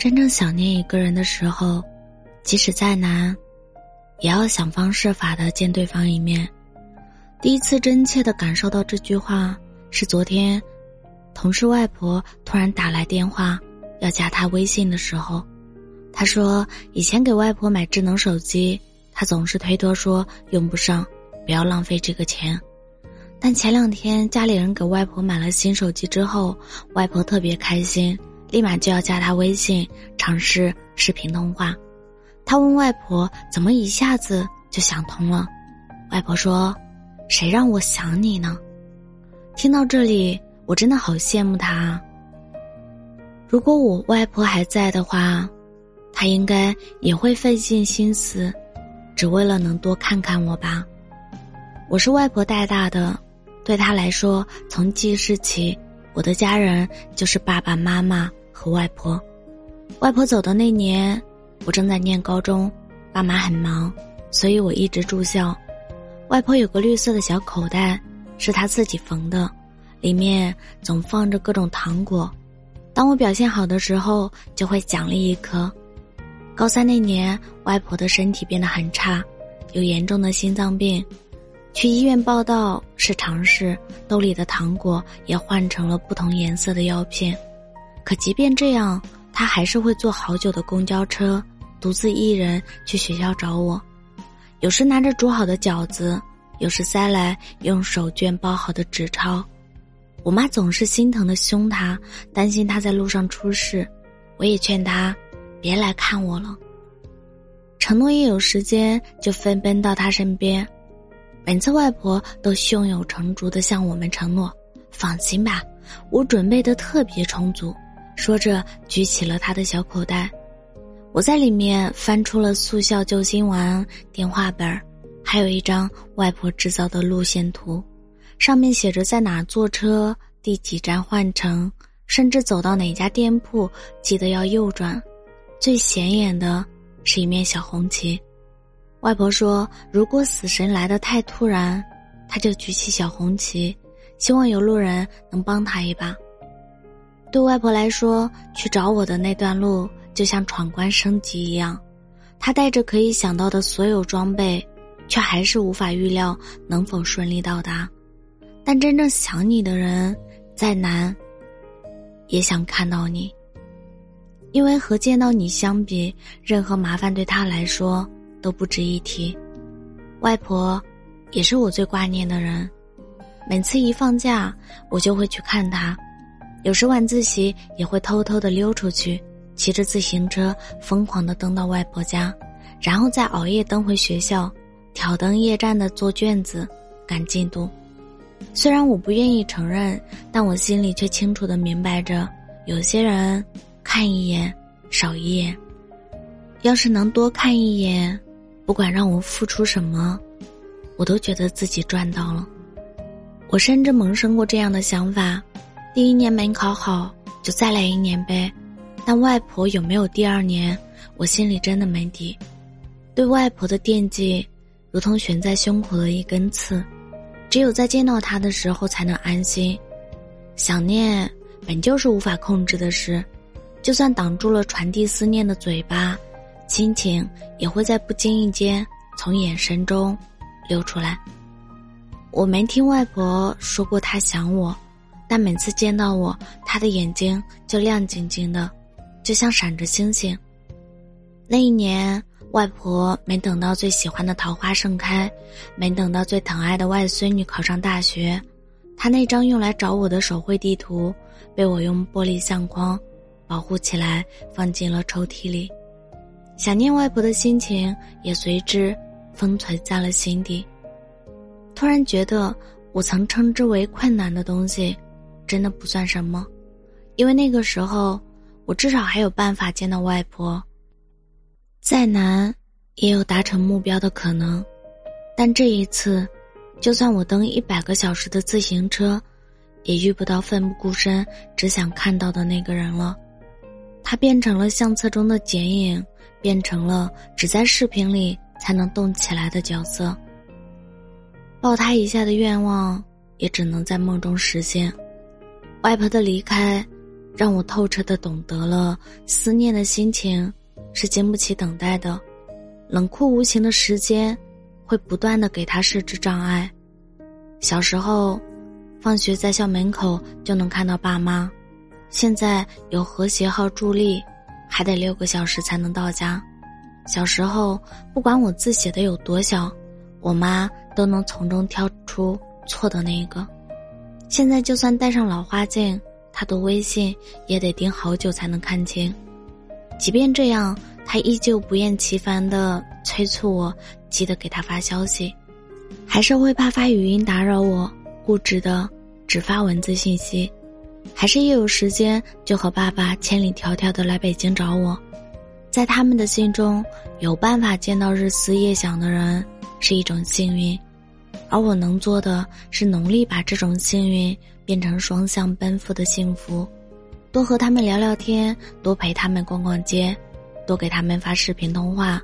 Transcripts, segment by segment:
真正想念一个人的时候，即使再难，也要想方设法的见对方一面。第一次真切的感受到这句话，是昨天，同事外婆突然打来电话，要加他微信的时候。他说以前给外婆买智能手机，他总是推脱说用不上，不要浪费这个钱。但前两天家里人给外婆买了新手机之后，外婆特别开心。立马就要加他微信尝试视频通话，他问外婆怎么一下子就想通了，外婆说：“谁让我想你呢？”听到这里，我真的好羡慕他。如果我外婆还在的话，她应该也会费尽心思，只为了能多看看我吧。我是外婆带大的，对她来说，从记事起，我的家人就是爸爸妈妈。和外婆，外婆走的那年，我正在念高中，爸妈很忙，所以我一直住校。外婆有个绿色的小口袋，是她自己缝的，里面总放着各种糖果。当我表现好的时候，就会奖励一颗。高三那年，外婆的身体变得很差，有严重的心脏病，去医院报道是常事，兜里的糖果也换成了不同颜色的药片。可即便这样，他还是会坐好久的公交车，独自一人去学校找我。有时拿着煮好的饺子，有时塞来用手绢包好的纸钞。我妈总是心疼的凶他，担心他在路上出事。我也劝他别来看我了，承诺一有时间就飞奔到他身边。每次外婆都胸有成竹的向我们承诺：“放心吧，我准备的特别充足。”说着，举起了他的小口袋，我在里面翻出了速效救心丸、电话本还有一张外婆制造的路线图，上面写着在哪坐车、第几站换乘，甚至走到哪家店铺记得要右转。最显眼的是一面小红旗。外婆说，如果死神来的太突然，他就举起小红旗，希望有路人能帮他一把。对外婆来说，去找我的那段路就像闯关升级一样，她带着可以想到的所有装备，却还是无法预料能否顺利到达。但真正想你的人，再难，也想看到你，因为和见到你相比，任何麻烦对他来说都不值一提。外婆，也是我最挂念的人，每次一放假，我就会去看她。有时晚自习也会偷偷的溜出去，骑着自行车疯狂的蹬到外婆家，然后再熬夜蹬回学校，挑灯夜战的做卷子、赶进度。虽然我不愿意承认，但我心里却清楚的明白着，有些人看一眼少一眼。要是能多看一眼，不管让我付出什么，我都觉得自己赚到了。我甚至萌生过这样的想法。第一年没考好，就再来一年呗。但外婆有没有第二年，我心里真的没底。对外婆的惦记，如同悬在胸口的一根刺，只有在见到她的时候才能安心。想念本就是无法控制的事，就算挡住了传递思念的嘴巴，亲情也会在不经意间从眼神中流出来。我没听外婆说过她想我。但每次见到我，他的眼睛就亮晶晶的，就像闪着星星。那一年，外婆没等到最喜欢的桃花盛开，没等到最疼爱的外孙女考上大学，她那张用来找我的手绘地图，被我用玻璃相框保护起来，放进了抽屉里。想念外婆的心情也随之封存在了心底。突然觉得，我曾称之为困难的东西。真的不算什么，因为那个时候，我至少还有办法见到外婆。再难，也有达成目标的可能。但这一次，就算我蹬一百个小时的自行车，也遇不到奋不顾身只想看到的那个人了。他变成了相册中的剪影，变成了只在视频里才能动起来的角色。抱他一下的愿望，也只能在梦中实现。外婆的离开，让我透彻的懂得了思念的心情是经不起等待的，冷酷无情的时间会不断的给他设置障碍。小时候，放学在校门口就能看到爸妈，现在有和谐号助力，还得六个小时才能到家。小时候，不管我字写的有多小，我妈都能从中挑出错的那一个。现在就算戴上老花镜。他的微信也得盯好久才能看清，即便这样，他依旧不厌其烦的催促我记得给他发消息，还是会怕发语音打扰我，固执的只发文字信息，还是一有时间就和爸爸千里迢迢的来北京找我，在他们的心中，有办法见到日思夜想的人是一种幸运，而我能做的是努力把这种幸运。变成双向奔赴的幸福，多和他们聊聊天，多陪他们逛逛街，多给他们发视频通话，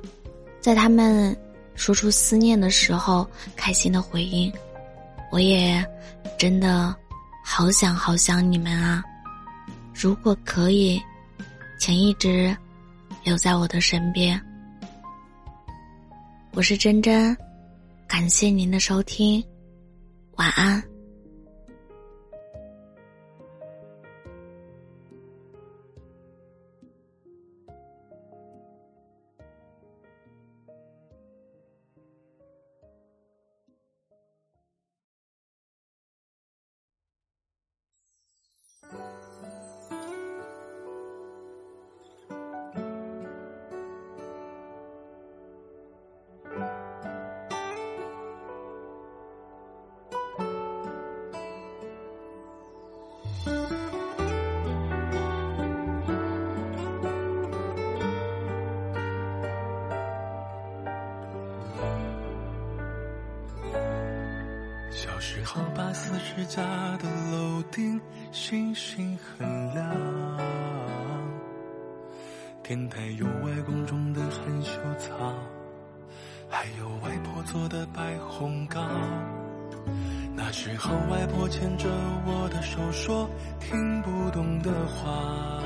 在他们说出思念的时候，开心的回应。我也真的好想好想你们啊！如果可以，请一直留在我的身边。我是真真，感谢您的收听，晚安。小时候，八四十家的楼顶，星星很亮。天台有外公种的含羞草，还有外婆做的白红糕。那时候，外婆牵着我的手说听不懂的话，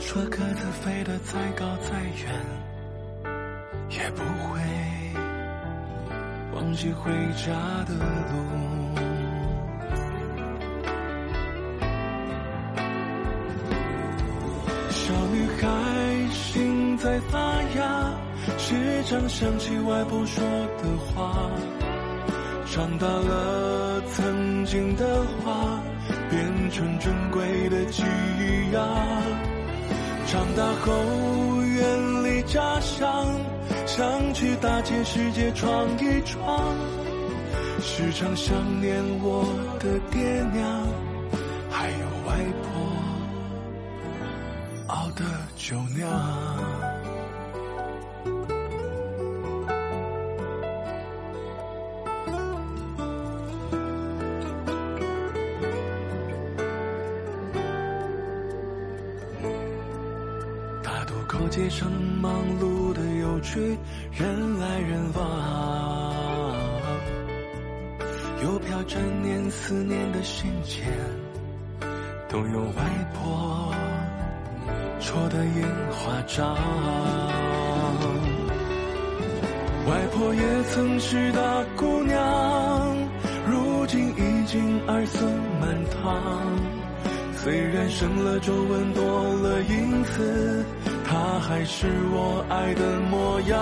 说鸽子飞得再高再远，也不会。忘记回家的路，小女孩心在发芽，时常想起外婆说的话。长大了，曾经的话变成珍贵的记忆呀。长大后，远离家乡。想去大千世界闯一闯，时常想念我的爹娘，还有外婆熬的酒酿。大渡口街上忙碌的邮局，人来人往，邮票沾念思念的信笺，都有外婆戳的烟花章。外婆也曾是大姑娘，如今已经儿孙满堂。虽然生了皱纹，多了银子。他还是我爱的模样，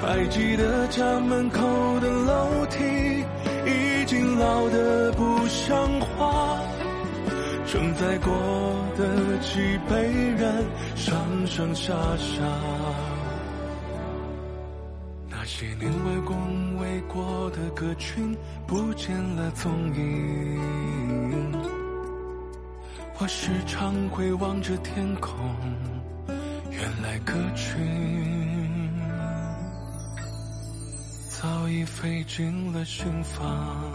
还记得家门口的楼梯，已经老得不像话。承载过的几辈人，上上下下，那些年外公喂过的歌群，不见了踪影。我时常会望着天空。原来歌群早已飞进了心房，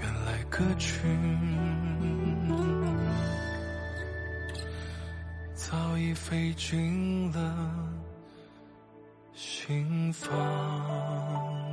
原来歌群早已飞进了心房。